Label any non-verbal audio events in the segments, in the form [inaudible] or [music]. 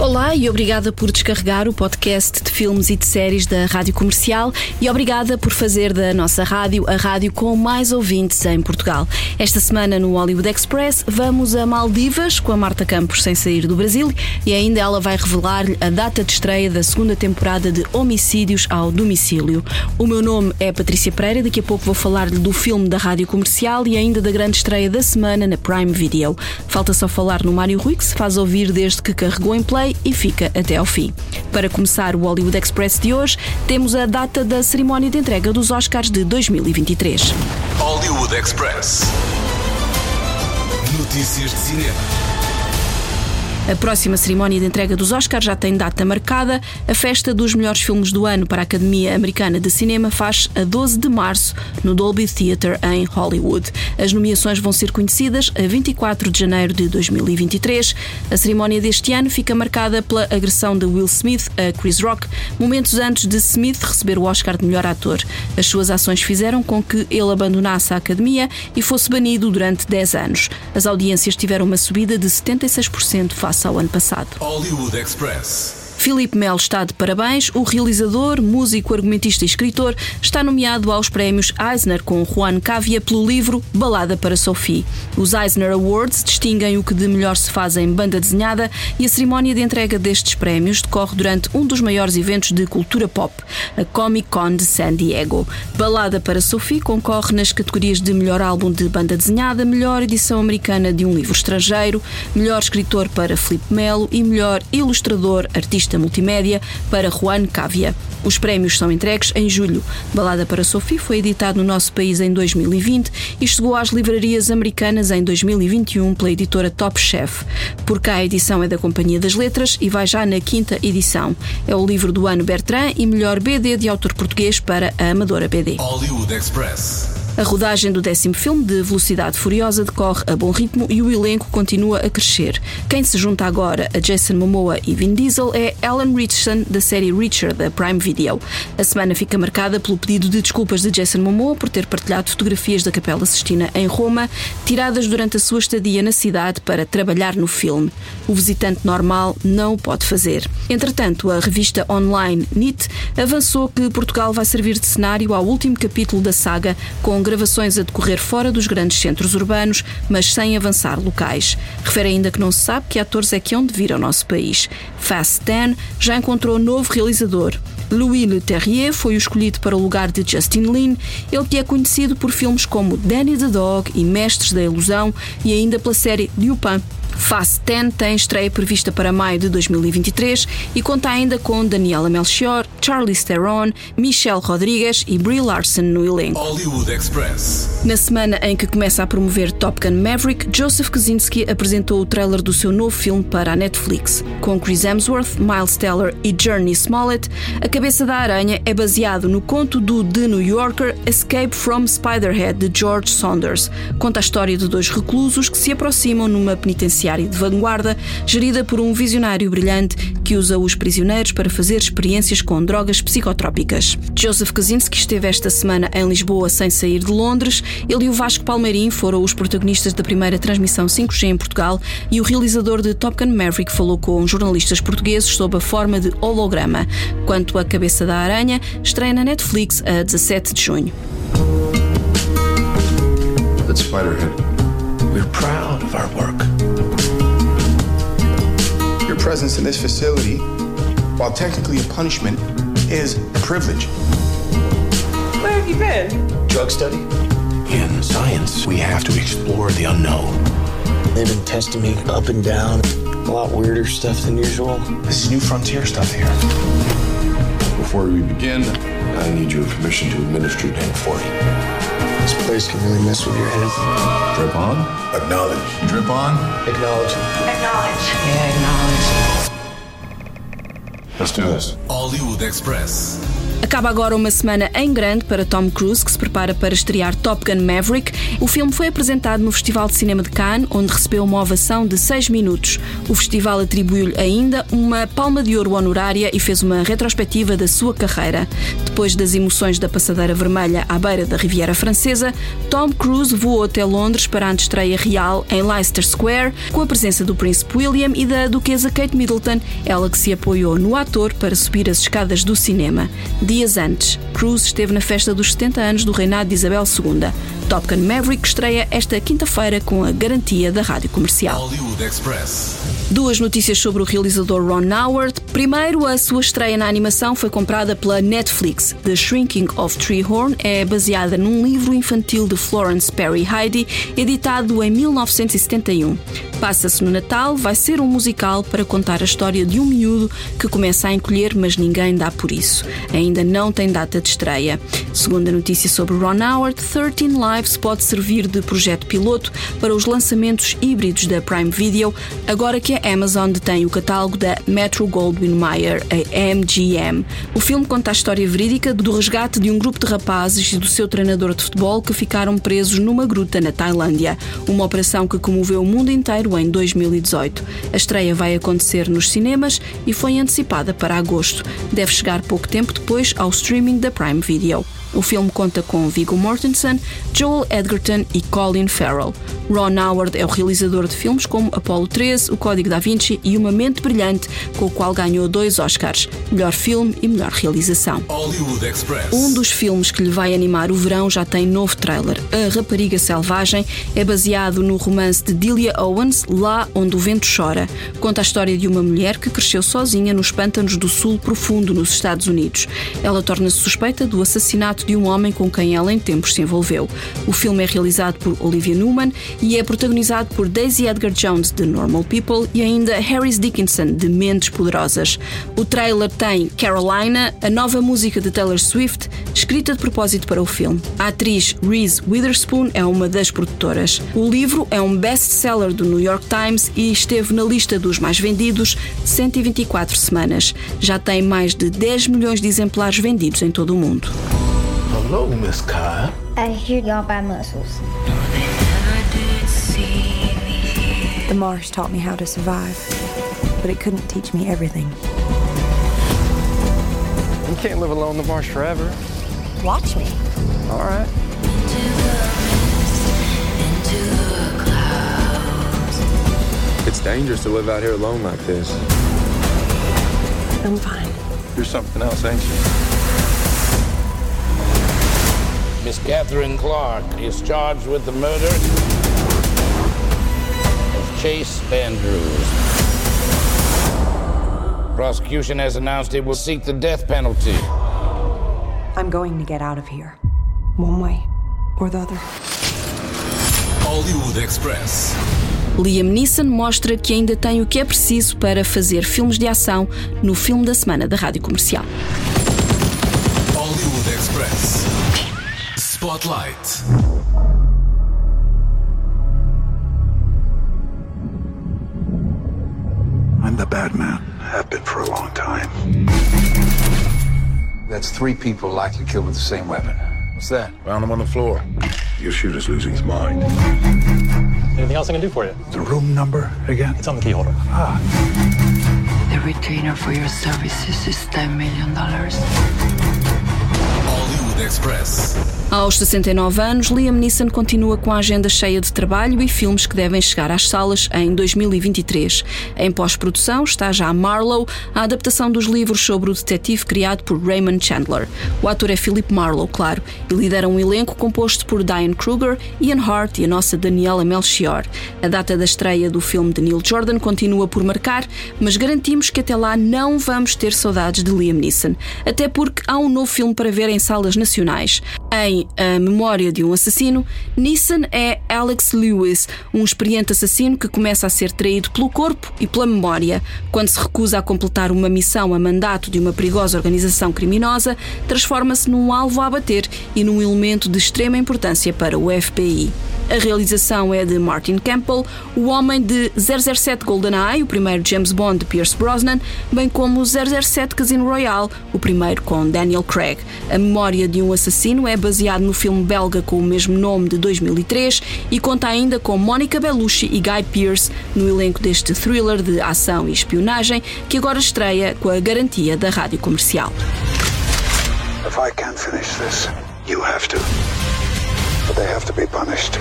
Olá e obrigada por descarregar o podcast de filmes e de séries da Rádio Comercial e obrigada por fazer da nossa rádio a rádio com mais ouvintes em Portugal. Esta semana no Hollywood Express vamos a Maldivas com a Marta Campos sem sair do Brasil e ainda ela vai revelar-lhe a data de estreia da segunda temporada de Homicídios ao Domicílio. O meu nome é Patrícia Pereira, daqui a pouco vou falar-lhe do filme da Rádio Comercial e ainda da grande estreia da semana na Prime Video. Falta só falar no Mário Rui, que se faz ouvir desde que carregou em play e fica até ao fim. Para começar o Hollywood Express de hoje, temos a data da cerimónia de entrega dos Oscars de 2023. Hollywood Express. Notícias de cinema. A próxima cerimónia de entrega dos Oscars já tem data marcada. A festa dos melhores filmes do ano para a Academia Americana de Cinema faz a 12 de março no Dolby Theatre em Hollywood. As nomeações vão ser conhecidas a 24 de janeiro de 2023. A cerimónia deste ano fica marcada pela agressão de Will Smith a Chris Rock, momentos antes de Smith receber o Oscar de melhor ator. As suas ações fizeram com que ele abandonasse a Academia e fosse banido durante 10 anos. As audiências tiveram uma subida de 76% face ao ano passado. Hollywood Express. Filipe Melo está de parabéns. O realizador, músico, argumentista e escritor está nomeado aos prémios Eisner com Juan Cavia pelo livro Balada para Sophie. Os Eisner Awards distinguem o que de melhor se faz em banda desenhada e a cerimónia de entrega destes prémios decorre durante um dos maiores eventos de cultura pop, a Comic Con de San Diego. Balada para Sophie concorre nas categorias de melhor álbum de banda desenhada, melhor edição americana de um livro estrangeiro, melhor escritor para Filipe Melo e melhor ilustrador artista multimédia para Juan Cavia. Os prémios são entregues em julho. Balada para Sophie foi editado no nosso país em 2020 e chegou às livrarias americanas em 2021 pela editora Top Chef. Por cá a edição é da Companhia das Letras e vai já na quinta edição. É o livro do ano Bertrand e melhor BD de autor português para a Amadora BD. Hollywood Express. A rodagem do décimo filme de Velocidade Furiosa decorre a bom ritmo e o elenco continua a crescer. Quem se junta agora a Jason Momoa e Vin Diesel é Alan Richardson, da série Richard, da Prime Video. A semana fica marcada pelo pedido de desculpas de Jason Momoa por ter partilhado fotografias da Capela Sistina em Roma, tiradas durante a sua estadia na cidade para trabalhar no filme. O visitante normal não o pode fazer. Entretanto, a revista online NIT avançou que Portugal vai servir de cenário ao último capítulo da saga, com gravações a decorrer fora dos grandes centros urbanos, mas sem avançar locais. Refere ainda que não se sabe que atores é que hão de vir ao nosso país. Fast 10 já encontrou novo realizador. Louis Leterrier foi o escolhido para o lugar de Justin Lin, ele que é conhecido por filmes como Danny the Dog e Mestres da Ilusão e ainda pela série Lupin. Fast 10 tem estreia prevista para maio de 2023 e conta ainda com Daniela Melchior, Charlize Theron, Michelle Rodrigues e Brie Larson no elenco. Hollywood Express. Na semana em que começa a promover Top Gun Maverick, Joseph Kosinski apresentou o trailer do seu novo filme para a Netflix. Com Chris Hemsworth, Miles Teller e Journey Smollett, A Cabeça da Aranha é baseado no conto do The New Yorker Escape from Spiderhead de George Saunders. Conta a história de dois reclusos que se aproximam numa penitenciária de vanguarda, gerida por um visionário brilhante que usa os prisioneiros para fazer experiências com drogas psicotrópicas. Joseph Kaczynski esteve esta semana em Lisboa sem sair de Londres. Ele e o Vasco Palmeirim foram os protagonistas da primeira transmissão 5G em Portugal e o realizador de Top Gun Maverick falou com jornalistas portugueses sob a forma de holograma. Quanto à Cabeça da Aranha, estreia na Netflix a 17 de junho. At Spiderhead, we're proud of our work. Your presence in this facility, while technically a punishment, is a privilege. Where have you been? Drug study? In science, we have to explore the unknown. They've been testing me up and down. A lot weirder stuff than usual. This is new frontier stuff here. Before we begin, I need your permission to administer Pen 40. This place can really mess with your head. Drip on? Acknowledge. Drip on? Acknowledge. Acknowledge. Yeah, acknowledge. Let's do this. Hollywood Express. Acaba agora uma semana em grande para Tom Cruise, que se prepara para estrear Top Gun Maverick. O filme foi apresentado no Festival de Cinema de Cannes, onde recebeu uma ovação de 6 minutos. O festival atribuiu-lhe ainda uma palma de ouro honorária e fez uma retrospectiva da sua carreira. Depois das emoções da passadeira vermelha à beira da Riviera Francesa, Tom Cruise voou até Londres para a estreia real em Leicester Square, com a presença do príncipe William e da duquesa Kate Middleton, ela que se apoiou no ator para subir as escadas do cinema. Dias antes, Cruise esteve na festa dos 70 anos do reinado de Isabel II. Top Gun Maverick estreia esta quinta-feira com a garantia da rádio comercial. Hollywood Express. Duas notícias sobre o realizador Ron Howard. Primeiro, a sua estreia na animação foi comprada pela Netflix. The Shrinking of Treehorn é baseada num livro infantil de Florence Perry Heidi, editado em 1971. Passa-se no Natal, vai ser um musical para contar a história de um miúdo que começa a encolher, mas ninguém dá por isso. Ainda não tem data de estreia. Segunda notícia sobre Ron Howard, 13 Lives pode servir de projeto piloto para os lançamentos híbridos da Prime Video, agora que a Amazon detém o catálogo da Metro Goldwyn Mayer, a MGM. O filme conta a história verídica do resgate de um grupo de rapazes e do seu treinador de futebol que ficaram presos numa gruta na Tailândia, uma operação que comoveu o mundo inteiro em 2018. A estreia vai acontecer nos cinemas e foi antecipada para agosto. Deve chegar pouco tempo depois ao streaming da Prime Video. O filme conta com Viggo Mortensen, Joel Edgerton e Colin Farrell. Ron Howard é o realizador de filmes como Apollo 13, O Código da Vinci e Uma Mente Brilhante, com o qual ganhou dois Oscars, melhor filme e melhor realização. Um dos filmes que lhe vai animar o verão já tem novo trailer. A Rapariga Selvagem é baseado no romance de Delia Owens, Lá Onde o Vento Chora. Conta a história de uma mulher que cresceu sozinha nos pântanos do sul profundo nos Estados Unidos. Ela torna-se suspeita do assassinato de um homem com quem ela em tempos se envolveu. O filme é realizado por Olivia Newman e é protagonizado por Daisy Edgar Jones, de Normal People, e ainda Harris Dickinson, de Mentes Poderosas. O trailer tem Carolina, a nova música de Taylor Swift, escrita de propósito para o filme. A atriz Reese Witherspoon é uma das produtoras. O livro é um best-seller do New York Times e esteve na lista dos mais vendidos 124 semanas. Já tem mais de 10 milhões de exemplares vendidos em todo o mundo. Hello, Miss Kyle. I hear y'all buy muscles. The marsh taught me how to survive, but it couldn't teach me everything. You can't live alone in the marsh forever. Watch me. All right. It's dangerous to live out here alone like this. I'm fine. You're something else, ain't you? Miss Catherine Clark is charged with the murder of Chase Andrews. Prosecution has announced it will seek the death penalty. I'm going to get out of here. One way or the other. Hollywood Express. Liam Neeson mostra que ainda tem o que é preciso para fazer filmes de ação no filme da semana da Rádio Comercial. Hollywood Express. Spotlight. I'm the bad man. Have been for a long time. That's three people likely killed with the same weapon. What's that? Found him on the floor. Your shooter's losing his mind. Anything else I can do for you? The room number again? It's on the key holder. Ah. The retainer for your services is $10 million. Hollywood Express. Aos 69 anos, Liam Neeson continua com a agenda cheia de trabalho e filmes que devem chegar às salas em 2023. Em pós-produção está já Marlowe, a adaptação dos livros sobre o detetive criado por Raymond Chandler. O ator é Philip Marlowe, claro, e lidera um elenco composto por Diane Kruger, Ian Hart e a nossa Daniela Melchior. A data da estreia do filme de Neil Jordan continua por marcar, mas garantimos que até lá não vamos ter saudades de Liam Neeson. Até porque há um novo filme para ver em salas nacionais nacionais. A Memória de um Assassino, Neeson é Alex Lewis, um experiente assassino que começa a ser traído pelo corpo e pela memória. Quando se recusa a completar uma missão a mandato de uma perigosa organização criminosa, transforma-se num alvo a abater e num elemento de extrema importância para o FBI. A realização é de Martin Campbell, o homem de 007 GoldenEye, o primeiro James Bond de Pierce Brosnan, bem como 007 Casino Royale, o primeiro com Daniel Craig. A memória de um assassino é baseado no filme belga com o mesmo nome de 2003 e conta ainda com Monica Bellucci e Guy Pearce no elenco deste thriller de ação e espionagem que agora estreia com a garantia da rádio comercial. If I can't finish this, you have to. But they have to be punished.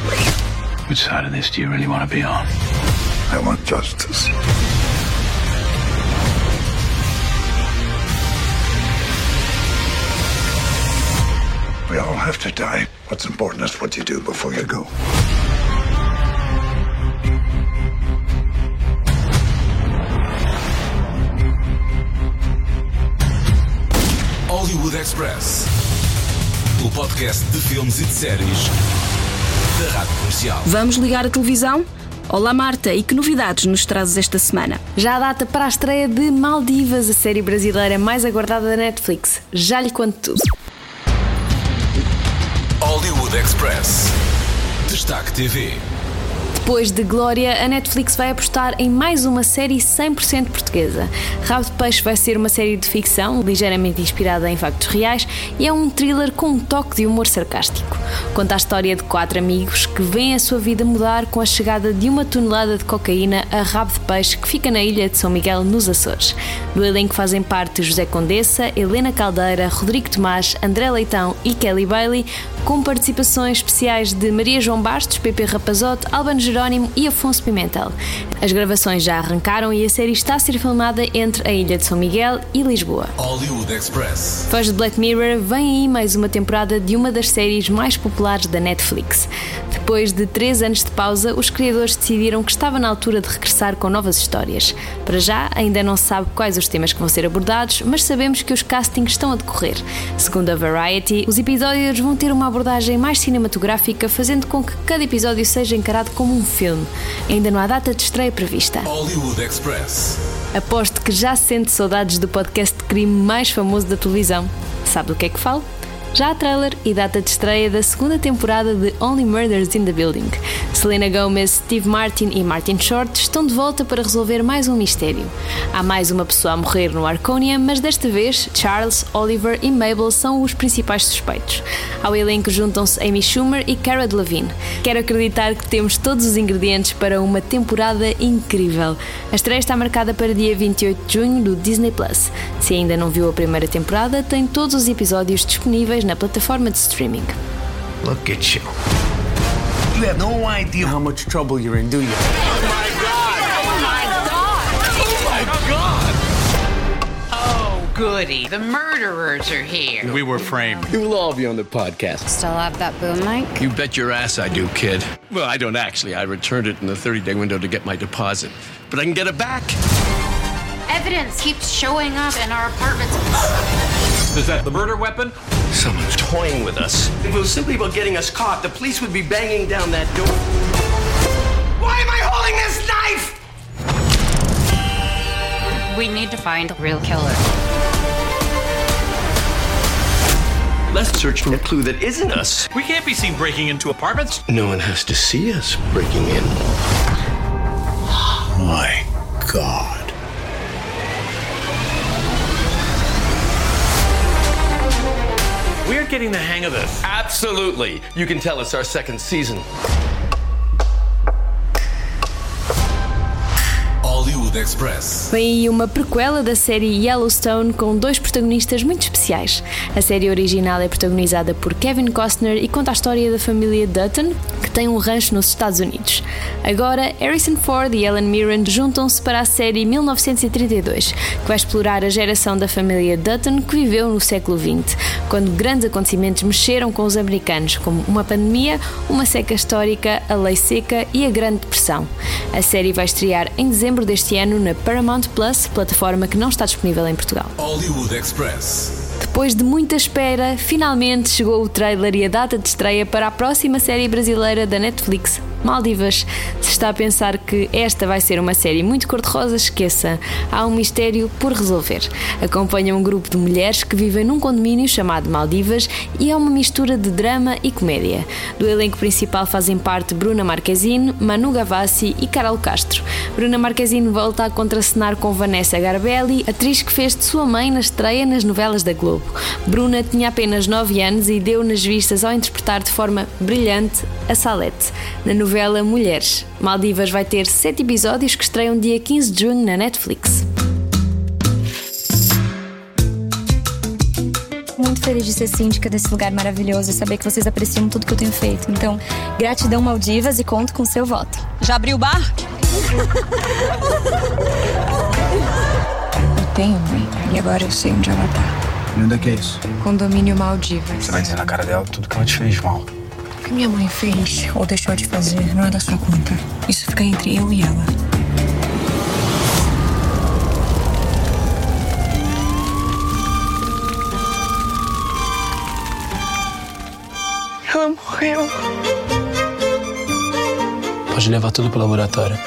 Which side of this do you really want to be on? I want justice. Have to die. What's important is what you do before you go. Hollywood Express. O podcast de filmes e de séries da Rádio Comercial. Vamos ligar a televisão? Olá Marta, e que novidades nos trazes esta semana? Já a data para a estreia de Maldivas, a série brasileira mais aguardada da Netflix. Já lhe conto tudo. Hollywood Express. Destaque TV. Depois de Glória, a Netflix vai apostar em mais uma série 100% portuguesa. Rabo de Peixe vai ser uma série de ficção, ligeiramente inspirada em factos reais, e é um thriller com um toque de humor sarcástico. Conta a história de quatro amigos que veem a sua vida mudar com a chegada de uma tonelada de cocaína a Rabo de Peixe, que fica na ilha de São Miguel, nos Açores. Do elenco fazem parte José Condessa, Helena Caldeira, Rodrigo Tomás, André Leitão e Kelly Bailey, com participações especiais de Maria João Bastos, Pepe Rapazote, Albano Jerónimo e Afonso Pimentel. As gravações já arrancaram e a série está a ser filmada entre a Ilha de São Miguel e Lisboa. Hollywood Express. Fãs de Black Mirror, vem aí mais uma temporada de uma das séries mais populares da Netflix. Depois de três anos de pausa, os criadores decidiram que estava na altura de regressar com novas histórias. Para já, ainda não se sabe quais os temas que vão ser abordados, mas sabemos que os castings estão a decorrer. Segundo a Variety, os episódios vão ter uma abordagem mais cinematográfica, fazendo com que cada episódio seja encarado como um filme. Ainda não há data de estreia prevista. Hollywood Express. Aposto que já sente saudades do podcast de crime mais famoso da televisão. Sabe do que é que falo? Já há trailer e data de estreia da segunda temporada de Only Murders in the Building. Selena Gomez, Steve Martin e Martin Short estão de volta para resolver mais um mistério. Há mais uma pessoa a morrer no Arconia, mas desta vez Charles, Oliver e Mabel são os principais suspeitos. Ao elenco juntam-se Amy Schumer e Cara Delevingne. Quero acreditar que temos todos os ingredientes para uma temporada incrível. A estreia está marcada para dia 28 de junho do Disney Plus. Se ainda não viu a primeira temporada, tem todos os episódios disponíveis na plataforma de streaming. Look at you. You have no idea how much trouble you're in, do you? Oh my god! Oh my god! Oh my god! Oh, goody. The murderers are here. We were framed. You will all be on the podcast. Still have that boom mic? You bet your ass I do, kid. Well, I don't actually. I returned it in the 30 day window to get my deposit. But I can get it back. Evidence keeps showing up in our apartments. Is that the murder weapon? Someone's toying with us. If it was simply about getting us caught, the police would be banging down that door. Why am I holding this knife? We need to find a real killer. Let's search for a clue that isn't us. We can't be seen breaking into apartments. No one has to see us breaking in. My God. We're getting the hang of this. Absolutely. You can tell it's our second season. Hollywood Express. Vem aí uma prequela da série Yellowstone com dois protagonistas muito especiais. A série original é protagonizada por Kevin Costner e conta a história da família Dutton, que tem um rancho nos Estados Unidos. Agora, Harrison Ford e Ellen Mirren juntam-se para a série 1932, que vai explorar a geração da família Dutton que viveu no século XX, quando grandes acontecimentos mexeram com os americanos, como uma pandemia, uma seca histórica, a lei seca e a Grande Depressão. A série vai estrear em dezembro deste ano na Paramount Plus, plataforma que não está disponível em Portugal. Hollywood Express. Depois de muita espera, finalmente chegou o trailer e a data de estreia para a próxima série brasileira da Netflix, Maldivas. Se está a pensar que esta vai ser uma série muito cor-de-rosa, esqueça. Há um mistério por resolver. Acompanha um grupo de mulheres que vivem num condomínio chamado Maldivas e é uma mistura de drama e comédia. Do elenco principal fazem parte Bruna Marquezine, Manu Gavassi e Carol Castro. Bruna Marquezine volta a contracenar com Vanessa Garbelli, atriz que fez de sua mãe na estreia nas novelas da Globo. Bruna tinha apenas 9 anos e deu nas vistas ao interpretar de forma brilhante a Salete. Na novela Mulheres. Maldivas vai ter sete episódios que estreiam dia 15 de junho na Netflix. Muito feliz de ser síndica desse lugar maravilhoso e saber que vocês apreciam tudo que eu tenho feito. Então, gratidão Maldivas e conto com seu voto. Já abriu o bar? [laughs] eu tenho mãe e agora eu sei onde ela tá. E onde é que é isso? Condomínio Maldivas. Você vai dizer na cara dela tudo que ela te fez mal que minha mãe fez ou deixou de fazer não é da sua conta. Isso fica entre eu e ela. Ela morreu. Pode levar tudo pro laboratório.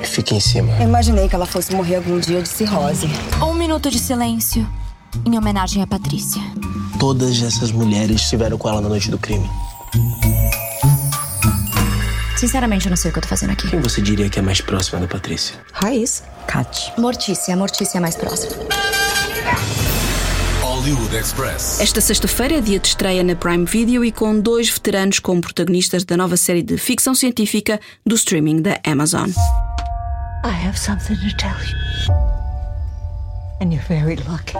E fique em cima. Eu imaginei que ela fosse morrer algum dia de cirrose. Um minuto de silêncio em homenagem a Patrícia. Todas essas mulheres estiveram com ela na noite do crime. Sinceramente, eu não sei o que eu tô fazendo aqui. Quem você diria que é mais próxima da Patrícia? Raiz. Kat. Mortícia. Mortícia é mais próxima. Hollywood Express. Esta sexta-feira é dia de estreia na Prime Video e com dois veteranos como protagonistas da nova série de ficção científica do streaming da Amazon. I have something to tell you. And you're very lucky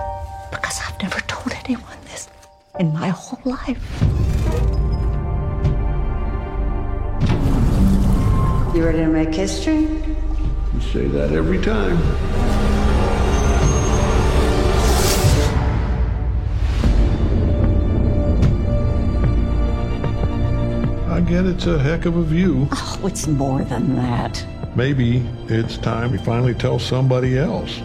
because I've never told anyone this in my whole life. You ready to make history? You say that every time. I get it's a heck of a view. Oh, it's more than that. Maybe it's time we finally tell somebody else.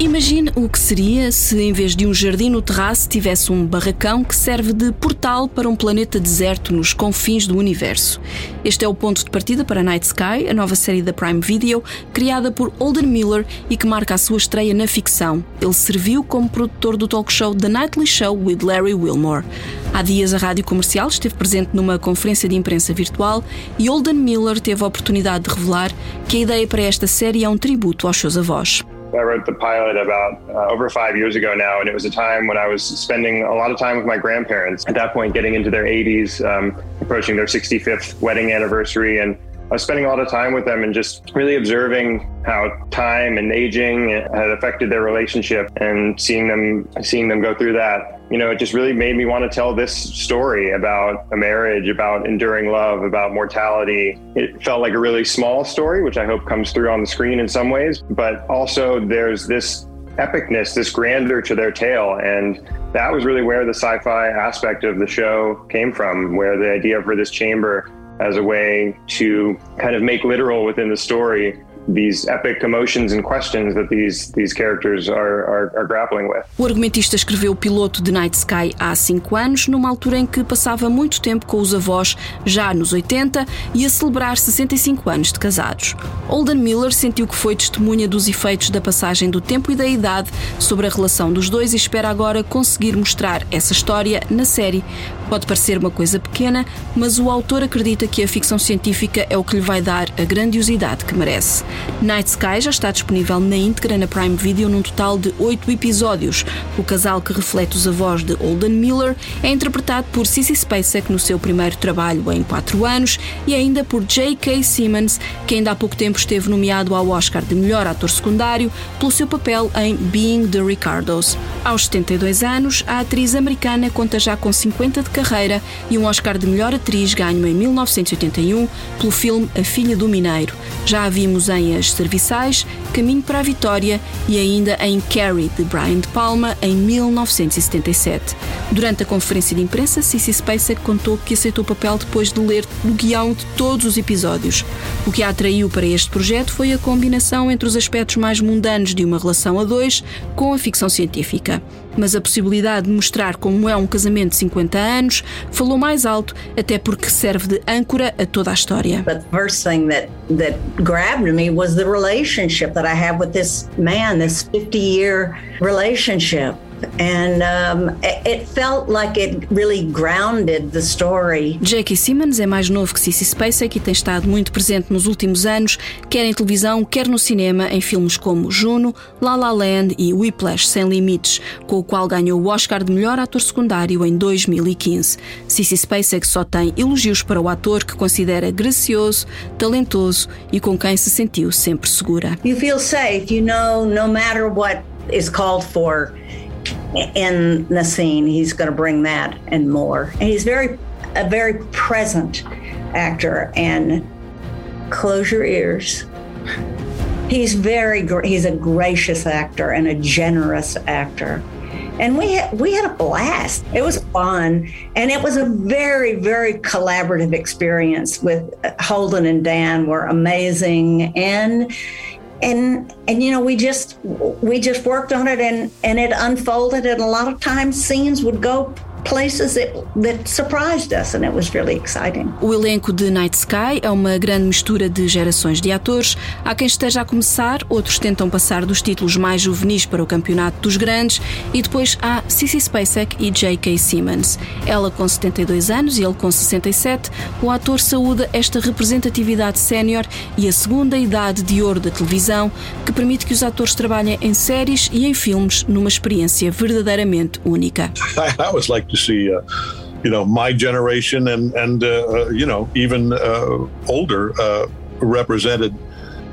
Imagine o que seria se, em vez de um jardim no terraço, tivesse um barracão que serve de portal para um planeta deserto nos confins do universo. Este é o ponto de partida para Night Sky, a nova série da Prime Video, criada por Holden Miller e que marca a sua estreia na ficção. Ele serviu como produtor do talk show The Nightly Show with Larry Wilmore. Há dias, a rádio comercial esteve presente numa conferência de imprensa virtual e Holden Miller teve a oportunidade de revelar que a ideia para esta série é um tributo aos seus avós. I wrote the pilot about uh, over five years ago now, and it was a time when I was spending a lot of time with my grandparents. At that point, getting into their 80s, um, approaching their 65th wedding anniversary, and I was spending a lot of time with them and just really observing how time and aging had affected their relationship and seeing them seeing them go through that. You know, it just really made me want to tell this story about a marriage, about enduring love, about mortality. It felt like a really small story, which I hope comes through on the screen in some ways, but also there's this epicness, this grandeur to their tale. And that was really where the sci fi aspect of the show came from, where the idea for this chamber as a way to kind of make literal within the story these epic emotions and questions that these, these characters are, are, are grappling with. O argumentista escreveu o piloto de Night Sky há cinco anos, numa altura em que passava muito tempo com os avós, já nos 80, e a celebrar 65 anos de casados. Holden Miller sentiu que foi testemunha dos efeitos da passagem do tempo e da idade sobre a relação dos dois e espera agora conseguir mostrar essa história na série. Pode parecer uma coisa pequena, mas o autor acredita que a ficção científica é o que lhe vai dar a grandiosidade que merece. Night Sky já está disponível na íntegra na Prime Video num total de oito episódios. O casal que reflete os avós de Holden Miller é interpretado por Sissy Spacek no seu primeiro trabalho em quatro anos e ainda por J.K. Simmons, que ainda há pouco tempo esteve nomeado ao Oscar de melhor ator secundário pelo seu papel em Being the Ricardos. Aos 72 anos, a atriz americana conta já com 50 de carreira e um Oscar de melhor atriz ganho em 1981 pelo filme A Filha do Mineiro. Já a vimos em As Serviçais, Caminho para a Vitória e ainda em Carrie, de Brian De Palma, em 1977. Durante a conferência de imprensa, Cissy Spacek contou que aceitou o papel depois de ler o guião de todos os episódios. O que a atraiu para este projeto foi a combinação entre os aspectos mais mundanos de uma relação a dois com a ficção científica. Mas a possibilidade de mostrar como é um casamento de 50 anos falou mais alto, até porque serve de âncora a toda a história. But the first thing that that grabbed me was the relationship that I have with this man, this 50-year relationship. And it felt like it really grounded the story. J.K. Simmons é mais novo que Cissy Spacek e tem estado muito presente nos últimos anos, quer em televisão, quer no cinema, em filmes como Juno, La La Land e Whiplash Sem Limites, com o qual ganhou o Oscar de melhor ator secundário em 2015. Cissy Spacek só tem elogios para o ator que considera gracioso, talentoso e com quem se sentiu sempre segura. You feel safe, you know, no matter what is called for. In the scene. He's going to bring that and more. And he's very a very present actor. And close your ears. He's very he's a gracious actor and a generous actor. And we had, we had a blast. It was fun, and it was a very very collaborative experience. With uh, Holden and Dan were amazing, and and and you know we just we just worked on it and and it unfolded. And a lot of times scenes would go places that, that surprised us and it was really exciting. O elenco de Night Sky é uma grande mistura de gerações de atores. Há quem esteja a começar, outros tentam passar dos títulos mais juvenis para o campeonato dos grandes e depois há Cissy Spacek e J.K. Simmons. Ela com 72 anos e ele com 67, o ator saúda esta representatividade sénior e a segunda idade de ouro da televisão que permite que os atores trabalhem em séries e em filmes numa experiência verdadeiramente única. [laughs] I was like to see, uh, you know, my generation and and uh, uh you know even uh, older uh, represented.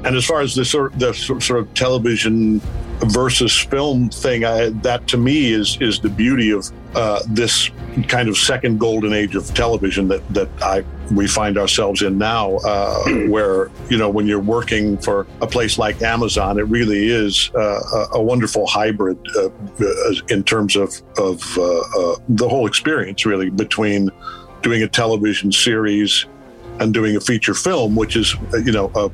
And as far as the sort the sort of television versus film thing, I, that to me is is the beauty of uh, this kind of second golden age of television that that I we find ourselves in now, uh, [clears throat] where you know when you're working for a place like Amazon, it really is uh, a, wonderful hybrid uh, in terms of of uh, uh, the whole experience, really between doing a television series and doing a feature film, which is you know a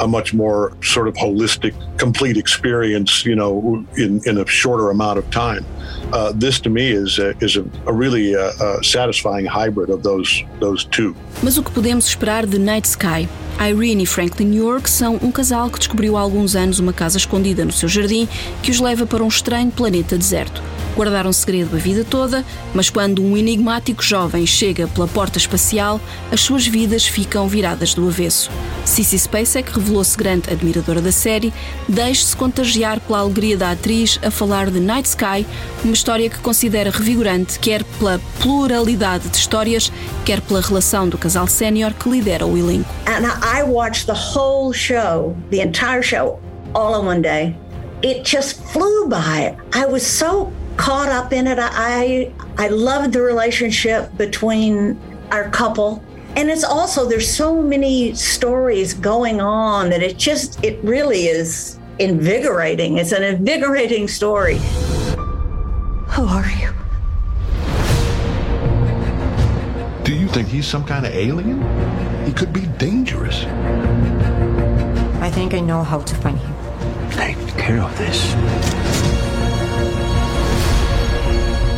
a much more sort of holistic, complete experience, you know, in, in a shorter amount of time. Uh, this to me is a, is a, a really uh, uh, satisfying hybrid of those those two. Mas o que podemos esperar de Night Sky? Irene e Franklin York são um casal que descobriu há alguns anos uma casa escondida no seu jardim que os leva para um estranho planeta deserto. Guardaram segredo a vida toda, mas quando um enigmático jovem chega pela porta espacial, as suas vidas ficam viradas do avesso. Cissy Spacek revelou-se grande admiradora da série, deixe-se contagiar pela alegria da atriz a falar de Night Sky, uma história que considera revigorante, quer pela pluralidade de histórias, quer pela relação do casal sénior que lidera o elenco. And I watched the whole show, the entire show, all in one day. It just flew by. I was so caught up in it. I I loved the relationship between our couple. And it's also there's so many stories going on that it just it really is invigorating. It's an invigorating story. Who are you? Do you think he's some kind of alien? He could be dangerous. I think I know how to find him. Take care of this.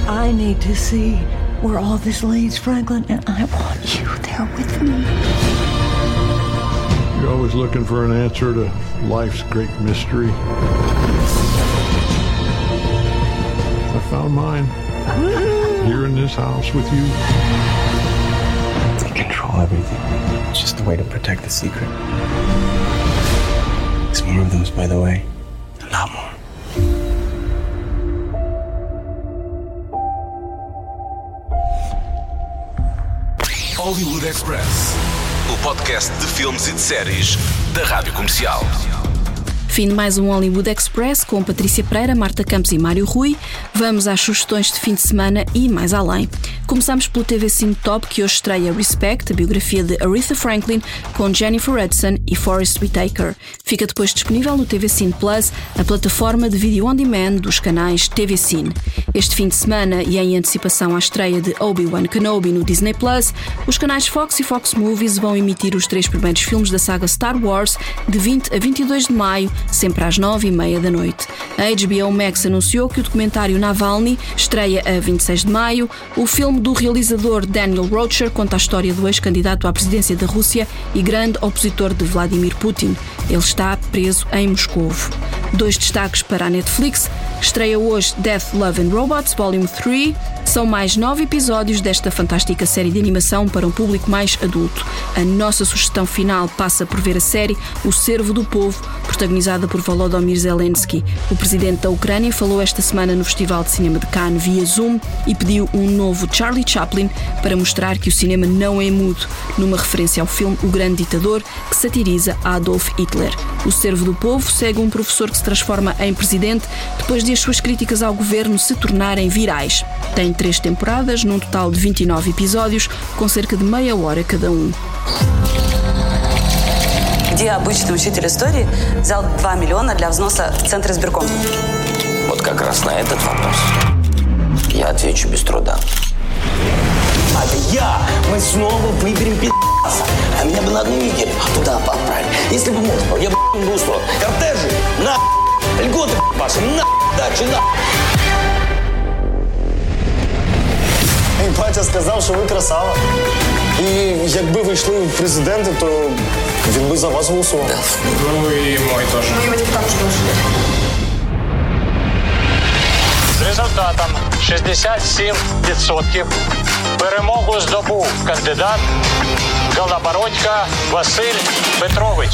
I need to see where all this leads, Franklin, and I want you there with me. You're always looking for an answer to life's great mystery. I found mine [gasps] here in this house with you. They control everything. It's just a way to protect the secret. There's more of those, by the way. A lot more. Hollywood Express, o podcast de filmes e de séries da Rádio Comercial. Fim de mais um Hollywood Express com Patrícia Pereira, Marta Campos e Mário Rui. Vamos às sugestões de fim de semana e mais além. Começamos pelo TV Cine Top, que hoje estreia Respect, a biografia de Aretha Franklin, com Jennifer Hudson e Forrest Whitaker. Fica depois disponível no TV Cine Plus, a plataforma de vídeo on demand dos canais TV Cine. Este fim de semana, e em antecipação à estreia de Obi-Wan Kenobi no Disney Plus, os canais Fox e Fox Movies vão emitir os três primeiros filmes da saga Star Wars de 20 a 22 de maio, sempre às 9 e meia da noite. A HBO Max anunciou que o documentário Navalny estreia a 26 de maio. O filme do realizador Daniel Rocher conta a história do ex-candidato à presidência da Rússia e grande opositor de Vladimir Putin. Ele está preso em Moscou. Dois destaques para a Netflix. Estreia hoje Death, Love and Robots Volume 3. São mais nove episódios desta fantástica série de animação para um público mais adulto. A nossa sugestão final passa por ver a série O Servo do Povo, protagonizada por Volodymyr Zelensky. O presidente da Ucrânia falou esta semana no Festival de Cinema de Cannes via Zoom e pediu um novo Charlie Chaplin para mostrar que o cinema não é mudo, numa referência ao filme O Grande Ditador, que satiriza Adolf Hitler. O Servo do Povo segue um professor que se transforma em presidente depois de as suas críticas ao governo se tornarem virais. Tem três temporadas, num total de 29 episódios, com cerca de meia hora cada um. Где обычный учитель истории взял 2 миллиона для взноса в Центр избирком? Вот как раз на этот вопрос я отвечу без труда. А это я! Мы снова выберем пи***ца. А меня бы на одну неделю туда поправили. Если бы можно, я бы бы устроил. Кортежи, на льготы ваши, на дачи, на Мій батя сказав, що ви красава. І якби ви йшли в президенти, то він би за вас голосував. Ну и мой тоже. Мои батьки також должны. З результатом 67% перемогу здобув кандидат Голобородько Василь Петрович.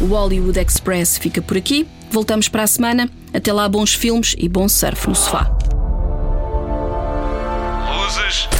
O Hollywood Express fica por aqui. Voltamos para a semana. Até lá, bons filmes e bom surf no sofá. Luzes.